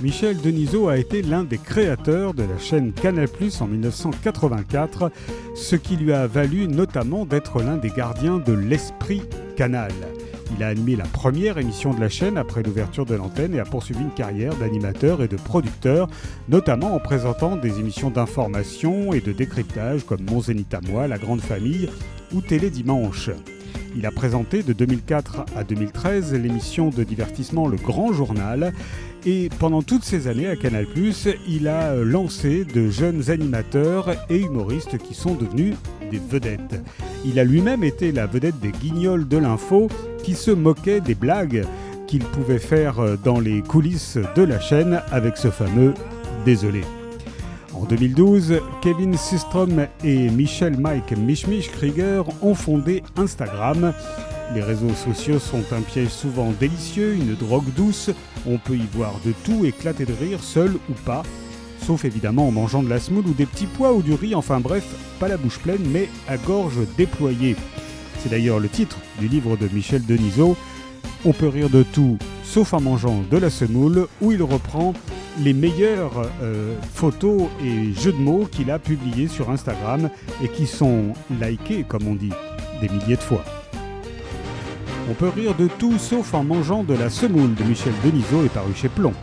Michel Denisot a été l'un des créateurs de la chaîne Canal+ en 1984, ce qui lui a valu notamment d'être l'un des gardiens de l'esprit Canal. Il a animé la première émission de la chaîne après l'ouverture de l'antenne et a poursuivi une carrière d'animateur et de producteur, notamment en présentant des émissions d'information et de décryptage comme Mon Zénith à moi, La Grande Famille ou Télé Dimanche. Il a présenté de 2004 à 2013 l'émission de divertissement Le Grand Journal et pendant toutes ces années à Canal+, il a lancé de jeunes animateurs et humoristes qui sont devenus des vedettes. Il a lui-même été la vedette des guignols de l'info qui se moquaient des blagues qu'il pouvait faire dans les coulisses de la chaîne avec ce fameux désolé. En 2012, Kevin Systrom et Michel Mike Michmich Krieger ont fondé Instagram. Les réseaux sociaux sont un piège souvent délicieux, une drogue douce. On peut y voir de tout, éclater de rire, seul ou pas. Sauf évidemment en mangeant de la semoule ou des petits pois ou du riz, enfin bref, pas la bouche pleine mais à gorge déployée. C'est d'ailleurs le titre du livre de Michel Denisot. On peut rire de tout, sauf en mangeant de la semoule, où il reprend les meilleures euh, photos et jeux de mots qu'il a publiés sur Instagram et qui sont likés, comme on dit, des milliers de fois. On peut rire de tout sauf en mangeant de la semoule de Michel Denisot est paru chez Plomb.